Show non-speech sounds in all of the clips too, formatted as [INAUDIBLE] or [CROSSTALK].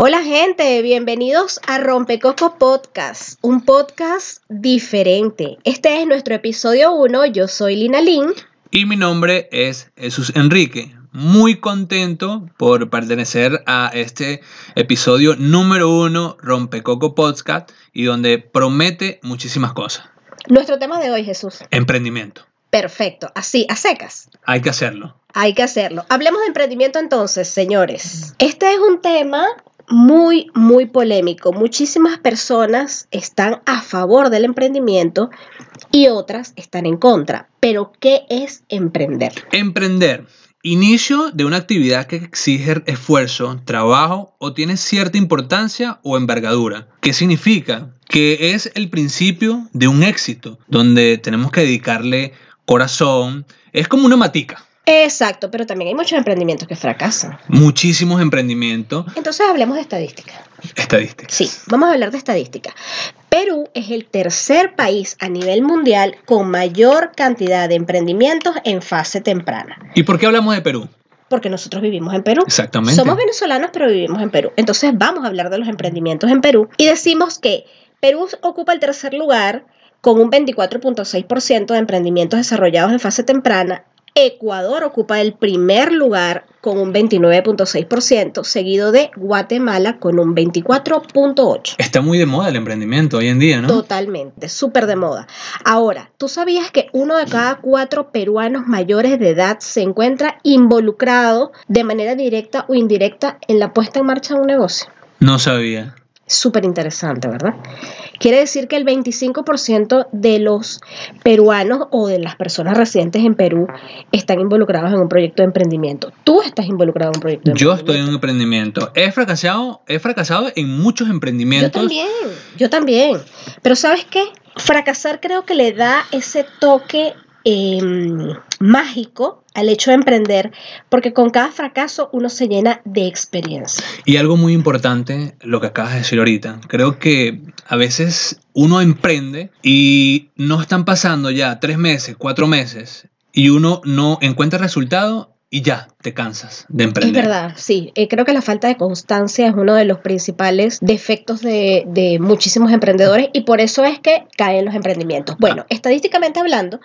Hola gente, bienvenidos a Rompecoco Podcast, un podcast diferente. Este es nuestro episodio 1, yo soy Lina Lin. Y mi nombre es Jesús Enrique. Muy contento por pertenecer a este episodio número 1 Rompecoco Podcast y donde promete muchísimas cosas. Nuestro tema de hoy, Jesús. Emprendimiento. Perfecto, así, a secas. Hay que hacerlo. Hay que hacerlo. Hablemos de emprendimiento entonces, señores. Este es un tema muy, muy polémico. Muchísimas personas están a favor del emprendimiento y otras están en contra. Pero, ¿qué es emprender? Emprender. Inicio de una actividad que exige esfuerzo, trabajo o tiene cierta importancia o envergadura. ¿Qué significa? Que es el principio de un éxito, donde tenemos que dedicarle corazón. Es como una matica. Exacto, pero también hay muchos emprendimientos que fracasan. Muchísimos emprendimientos. Entonces hablemos de estadística. Estadística. Sí, vamos a hablar de estadística. Perú es el tercer país a nivel mundial con mayor cantidad de emprendimientos en fase temprana. ¿Y por qué hablamos de Perú? Porque nosotros vivimos en Perú. Exactamente. Somos venezolanos, pero vivimos en Perú. Entonces vamos a hablar de los emprendimientos en Perú y decimos que Perú ocupa el tercer lugar con un 24.6% de emprendimientos desarrollados en fase temprana Ecuador ocupa el primer lugar con un 29.6%, seguido de Guatemala con un 24.8%. Está muy de moda el emprendimiento hoy en día, ¿no? Totalmente, súper de moda. Ahora, ¿tú sabías que uno de cada cuatro peruanos mayores de edad se encuentra involucrado de manera directa o indirecta en la puesta en marcha de un negocio? No sabía. Súper interesante, ¿verdad? Quiere decir que el 25% de los peruanos o de las personas residentes en Perú están involucrados en un proyecto de emprendimiento. Tú estás involucrado en un proyecto de Yo emprendimiento. estoy en un emprendimiento. He fracasado, he fracasado en muchos Yo emprendimientos. también, yo también. Pero ¿sabes qué? Fracasar creo que le da ese toque eh, mágico al hecho de emprender, porque con cada fracaso uno se llena de experiencia. Y algo muy importante, lo que acabas de decir ahorita. Creo que a veces uno emprende y no están pasando ya tres meses, cuatro meses, y uno no encuentra resultado y ya te cansas de Es emprender. verdad, sí. Eh, creo que la falta de constancia es uno de los principales defectos de, de muchísimos emprendedores y por eso es que caen los emprendimientos. Bueno, estadísticamente hablando,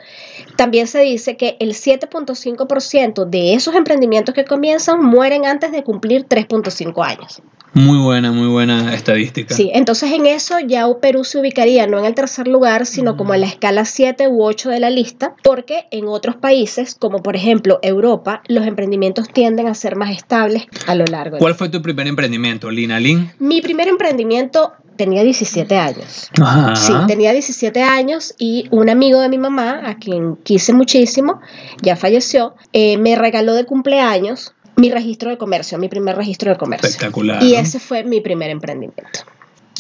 también se dice que el 7.5% de esos emprendimientos que comienzan mueren antes de cumplir 3.5 años. Muy buena, muy buena estadística. Sí, entonces en eso ya Perú se ubicaría no en el tercer lugar, sino como en la escala 7 u 8 de la lista, porque en otros países, como por ejemplo Europa, los emprendimientos tienden a ser más estables a lo largo. del ¿Cuál fue tu primer emprendimiento, Lina Lin? Mi primer emprendimiento tenía 17 años. Ajá. Sí, tenía 17 años y un amigo de mi mamá, a quien quise muchísimo, ya falleció, eh, me regaló de cumpleaños mi registro de comercio, mi primer registro de comercio. Espectacular. Y ese fue mi primer emprendimiento.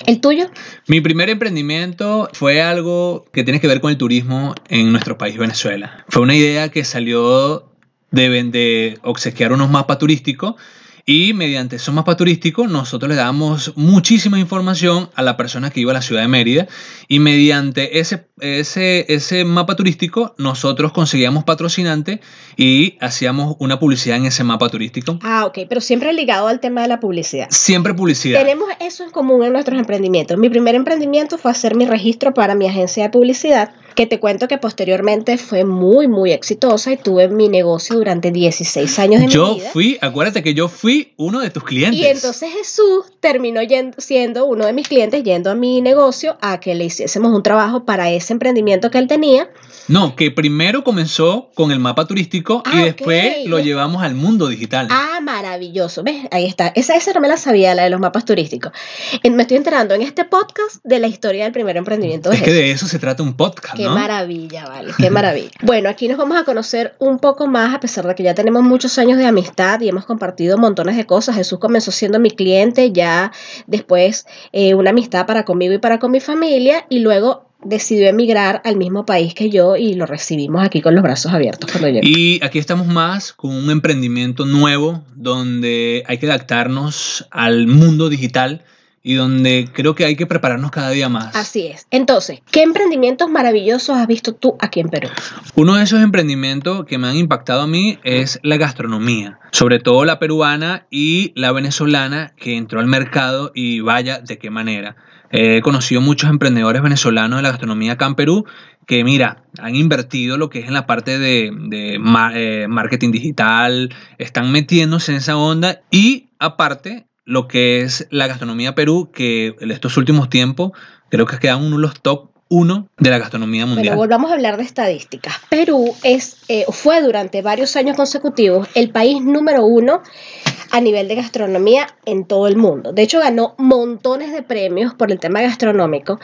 ¿El tuyo? Mi primer emprendimiento fue algo que tiene que ver con el turismo en nuestro país, Venezuela. Fue una idea que salió de, de obsequiar unos mapas turísticos y mediante esos mapas turísticos nosotros le damos muchísima información a la persona que iba a la ciudad de Mérida y mediante ese, ese, ese mapa turístico nosotros conseguíamos patrocinantes y hacíamos una publicidad en ese mapa turístico. Ah, ok, pero siempre ligado al tema de la publicidad. Siempre publicidad. Tenemos eso en común en nuestros emprendimientos. Mi primer emprendimiento fue hacer mi registro para mi agencia de publicidad, que te cuento que posteriormente fue muy, muy exitosa y tuve mi negocio durante 16 años de mi Yo vida. fui, acuérdate que yo fui uno de tus clientes. Y entonces Jesús terminó yendo- siendo uno de mis clientes yendo a mi negocio a que le hiciésemos un trabajo para ese emprendimiento que él tenía. No, que primero comenzó con el mapa turístico Ah, y después ok. lo llevamos al mundo digital. Ah, maravilloso. ¿Ves? Ahí está. Esa, esa no me la sabía, la de los mapas turísticos. Me estoy enterando en este podcast de la historia del primer emprendimiento de es que Jesús. de eso se trata un podcast, Qué ¿no? maravilla, vale, qué maravilla. [LAUGHS] Bueno, aquí nos vamos a conocer un poco más, a pesar de que ya tenemos muchos años de amistad y hemos compartido montones de cosas. Jesús comenzó siendo mi cliente, ya después eh, una amistad para conmigo y para con mi familia, y luego decidió emigrar al mismo país que yo y lo recibimos aquí con los brazos abiertos cuando llegó. Y aquí estamos más con un emprendimiento nuevo donde hay que adaptarnos al mundo digital y donde creo que hay que prepararnos cada día más. Así es. Entonces, ¿qué emprendimientos maravillosos has visto tú aquí en Perú? Uno de esos emprendimientos que me han impactado a mí es la gastronomía, sobre todo la peruana y la venezolana que entró al mercado y vaya de qué manera. He conocido muchos emprendedores venezolanos de la gastronomía acá en Perú que, mira, han invertido lo que es en la parte de, de eh, marketing digital, están metiéndose en esa onda y aparte lo que es la gastronomía Perú, que en estos últimos tiempos creo que quedan uno de los top uno de la gastronomía mundial. Pero volvamos a hablar de estadísticas. Perú es, eh, fue durante varios años consecutivos el país número uno a nivel de gastronomía en todo el mundo. De hecho, ganó montones de premios por el tema gastronómico.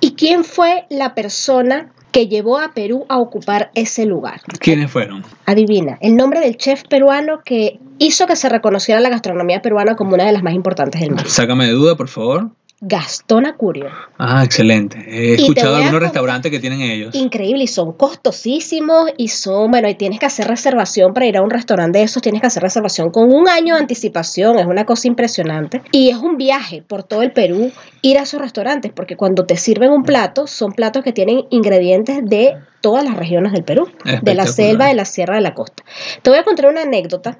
¿Y quién fue la persona que llevó a Perú a ocupar ese lugar? ¿Quiénes fueron? Adivina, el nombre del chef peruano que hizo que se reconociera la gastronomía peruana como una de las más importantes del mundo. Sácame de duda, por favor. Gastón Acurio. Ah, excelente. He escuchado algunos restaurantes que tienen ellos. Increíble, y son costosísimos y son, bueno, y tienes que hacer reservación para ir a un restaurante de esos, tienes que hacer reservación con un año de anticipación, es una cosa impresionante. Y es un viaje por todo el Perú ir a esos restaurantes, porque cuando te sirven un plato, son platos que tienen ingredientes de todas las regiones del Perú, de la selva, de la sierra, de la costa. Te voy a contar una anécdota,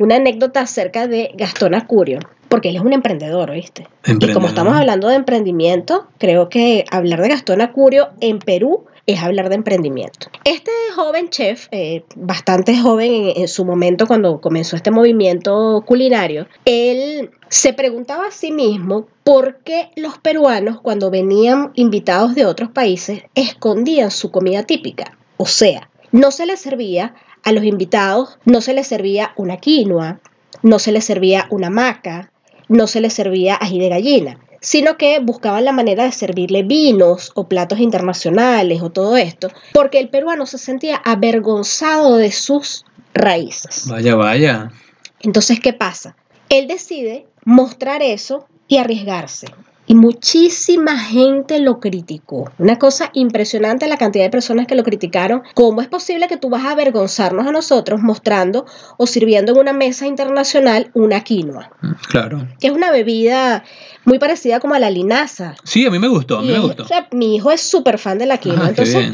una anécdota acerca de Gastón Acurio porque él es un emprendedor, ¿oíste? Y como estamos hablando de emprendimiento, creo que hablar de Gastón Acurio en Perú es hablar de emprendimiento. Este joven chef, eh, bastante joven en, en, su momento cuando comenzó este movimiento culinario, él se preguntaba a sí mismo por qué los peruanos cuando venían invitados de otros países escondían su comida típica. O sea, no se les servía a los invitados, no se les servía una quinoa, no se les servía una maca, no se les servía ají de gallina, sino que buscaban la manera de servirle vinos o platos internacionales o todo esto, porque el peruano se sentía avergonzado de sus raíces. Vaya, vaya. Entonces, ¿qué pasa? Él decide mostrar eso y arriesgarse. Y muchísima gente lo criticó. Una cosa impresionante la cantidad de personas que lo criticaron. ¿Cómo es posible que tú vas a avergonzarnos a nosotros mostrando o sirviendo en una mesa internacional una quinoa? Mm, claro. Que es una bebida muy parecida como a la linaza. Sí, a mí me gustó, a mí me gustó. mi hijo es súper fan de la quinoa. entonces,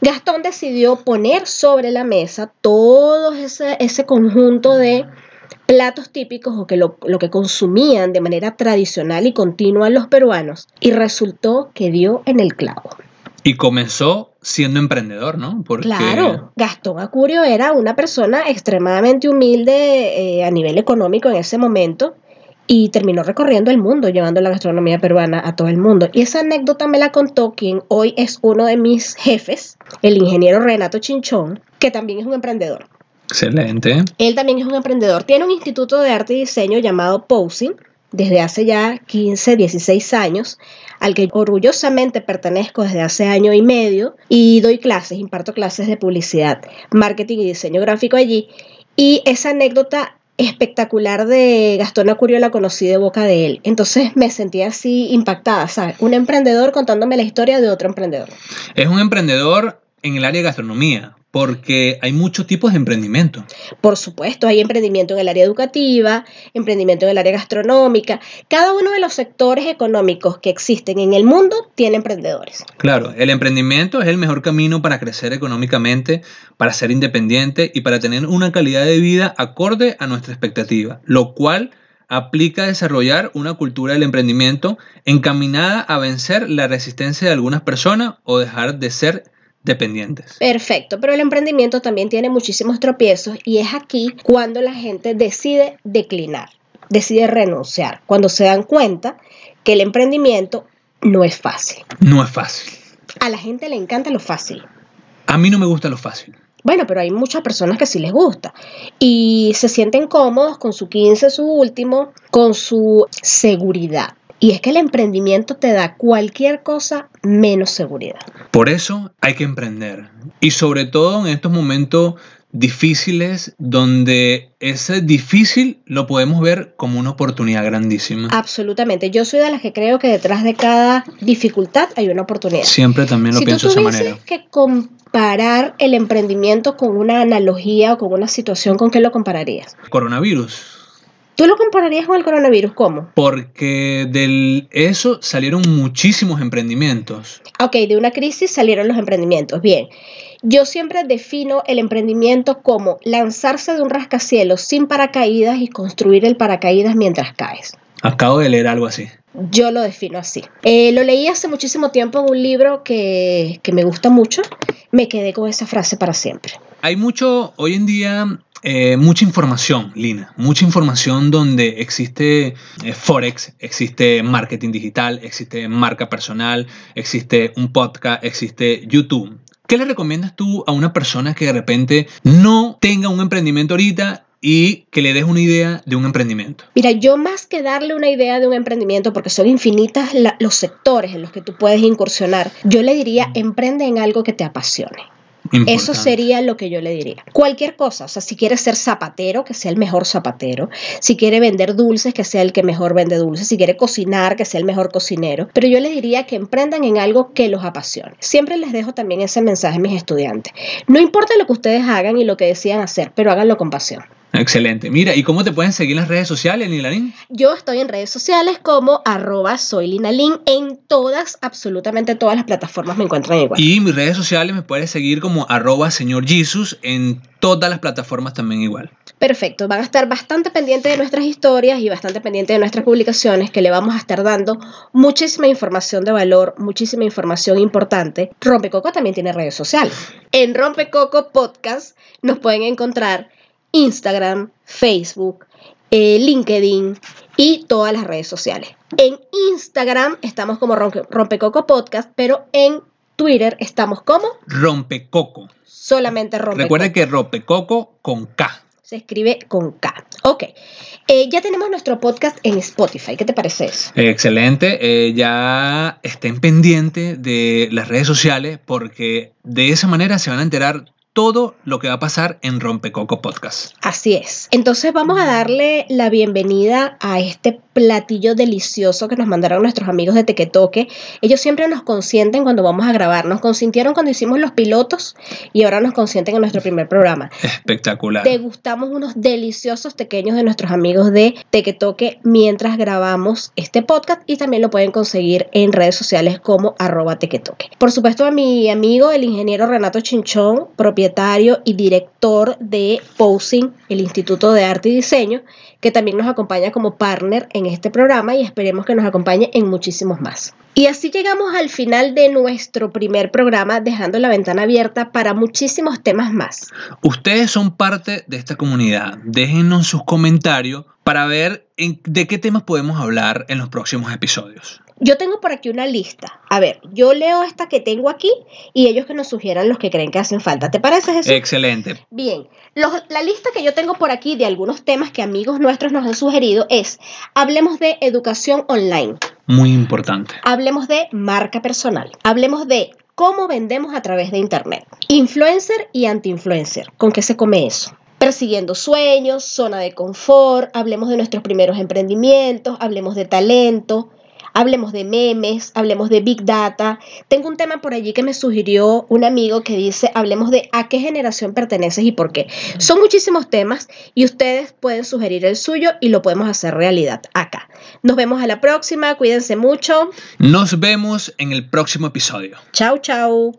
Gastón decidió poner sobre la mesa todo ese, ese conjunto de platos típicos o que lo, que consumían de manera tradicional y continua los peruanos y resultó que dio en el clavo. Y comenzó siendo emprendedor, ¿no? Porque... Claro, Gastón Acurio era una persona extremadamente humilde eh, a nivel económico en ese momento y terminó recorriendo el mundo llevando la gastronomía peruana a todo el mundo. Y esa anécdota me la contó quien hoy es uno de mis jefes, el ingeniero Renato Chinchón, que también es un emprendedor. Excelente. Él también es un emprendedor. Tiene un instituto de arte y diseño llamado Posing desde hace ya 15, 16 años, al que orgullosamente pertenezco desde hace año y medio y doy clases, imparto clases de publicidad, marketing y diseño gráfico allí. Y esa anécdota espectacular de Gastón Acurio la conocí de boca de él. Entonces me sentí así impactada, ¿sabes? Un emprendedor contándome la historia de otro emprendedor. Es un emprendedor en el área de gastronomía, porque hay muchos tipos de emprendimiento. Por supuesto, hay emprendimiento en el área educativa, emprendimiento en el área gastronómica. Cada uno de los sectores económicos que existen en el mundo tiene emprendedores. Claro, el emprendimiento es el mejor camino para crecer económicamente, para ser independiente y para tener una calidad de vida acorde a nuestra expectativa, lo cual aplica a desarrollar una cultura del emprendimiento encaminada a vencer la resistencia de algunas personas o dejar de ser dependientes. Perfecto, pero el emprendimiento también tiene muchísimos tropiezos y es aquí cuando la gente decide declinar, decide renunciar, cuando se dan cuenta que el emprendimiento no es fácil. No es fácil. A la gente le encanta lo fácil. A mí no me gusta lo fácil. Bueno, pero hay muchas personas que sí les gusta y se sienten cómodos con su 15, su último, con su seguridad. Y es que el emprendimiento te da cualquier cosa menos seguridad. Por eso hay que emprender. Y sobre todo en estos momentos difíciles donde ese difícil lo podemos ver como una oportunidad grandísima. Absolutamente. Yo soy de las que creo que detrás de cada dificultad hay una oportunidad. Siempre también lo pienso de esa manera. que comparar el emprendimiento con una analogía o con una situación, ¿con qué lo compararías? Coronavirus ¿Tú lo compararías con el coronavirus? ¿Cómo? Porque de eso salieron muchísimos emprendimientos. Ok, de una crisis salieron los emprendimientos. Bien. Yo siempre defino el emprendimiento como lanzarse de un rascacielos sin paracaídas y construir el paracaídas mientras caes. Acabo de leer algo así. Yo lo defino así. Eh, lo leí hace muchísimo tiempo en un libro que, que me gusta mucho. Me quedé con esa frase para siempre. Hay mucho, hoy en día, eh, mucha información, Lina, mucha información donde existe eh, Forex, existe marketing digital, existe marca personal, existe un podcast, existe YouTube. ¿Qué le recomiendas tú a una persona que de repente no tenga un emprendimiento ahorita y que le des una idea de un emprendimiento? Mira, yo más que darle una idea de un emprendimiento, porque son infinitas los sectores en los que tú puedes incursionar, yo le diría, emprende en algo que te apasione. Eso sería lo que yo le diría. Cualquier cosa, o sea, si quiere ser zapatero, que sea el mejor zapatero. Si quiere vender dulces, que sea el que mejor vende dulces. Si quiere cocinar, que sea el mejor cocinero. Pero yo le diría que emprendan en algo que los apasione. Siempre les dejo también ese mensaje a mis estudiantes. No importa lo que ustedes hagan y lo que decidan hacer, pero háganlo con pasión. Excelente. Mira, ¿y cómo te pueden seguir en las redes sociales, Nilarín? Yo estoy en redes sociales como arroba soy Linalin en todas, absolutamente todas las plataformas me encuentran igual. Y mis redes sociales me puedes seguir como arroba señor Jesus en todas las plataformas también igual. Perfecto, van a estar bastante pendientes de nuestras historias y bastante pendientes de nuestras publicaciones que le vamos a estar dando muchísima información de valor, muchísima información importante. Rompecoco también tiene redes sociales. En Rompecoco Podcast nos pueden encontrar Instagram, Facebook, eh, LinkedIn y todas las redes sociales. En Instagram estamos como Rompe- Rompecoco Podcast, pero en Twitter estamos como Rompecoco. solamente Rompecoco. Recuerda que rompecoco con K. Se escribe con K. Ok. Eh, ya tenemos nuestro podcast en Spotify. ¿Qué te parece eso? Excelente. Eh, ya estén pendientes de las redes sociales porque de esa manera se van a enterar todo lo que va a pasar en Rompecoco Podcast. Así es. Entonces vamos a darle la bienvenida a este platillo delicioso que nos mandaron nuestros amigos de Tequetoque. Ellos siempre nos consienten cuando vamos a grabar. Nos consintieron cuando hicimos los pilotos y ahora nos consienten en nuestro primer programa. Espectacular. Degustamos unos deliciosos pequeños de nuestros amigos de Tequetoque mientras grabamos este podcast y también lo pueden conseguir en redes sociales como arroba tequetoque. Por supuesto a mi amigo el ingeniero Renato Chinchón, propietario y director de Posing, el Instituto de Arte y Diseño, que también nos acompaña como partner en este programa y esperemos que nos acompañe en muchísimos más. Y así llegamos al final de nuestro primer programa, dejando la ventana abierta para muchísimos temas más. Ustedes son parte de esta comunidad. Déjenos sus comentarios para ver de qué temas podemos hablar en los próximos episodios. Yo tengo por aquí una lista. A ver, yo leo esta que tengo aquí y ellos que nos sugieran los que creen que hacen falta. ¿Te parece, Jesús? Excelente. Bien, los- la lista que yo tengo por aquí de algunos temas que amigos nuestros nos han sugerido es, hablemos de educación online, Muy importante. hablemos de marca personal, hablemos de cómo vendemos a través de Internet, influencer y anti-influencer, ¿con qué se come eso? Persiguiendo sueños, zona de confort, hablemos de nuestros primeros emprendimientos, hablemos de talento, hablemos de memes, hablemos de big data. Tengo un tema por allí que me sugirió un amigo que dice, hablemos de a qué generación perteneces y por qué. Son muchísimos temas y ustedes pueden sugerir el suyo y lo podemos hacer realidad acá. Nos vemos a la próxima, cuídense mucho. Nos vemos en el próximo episodio. Chau, chau.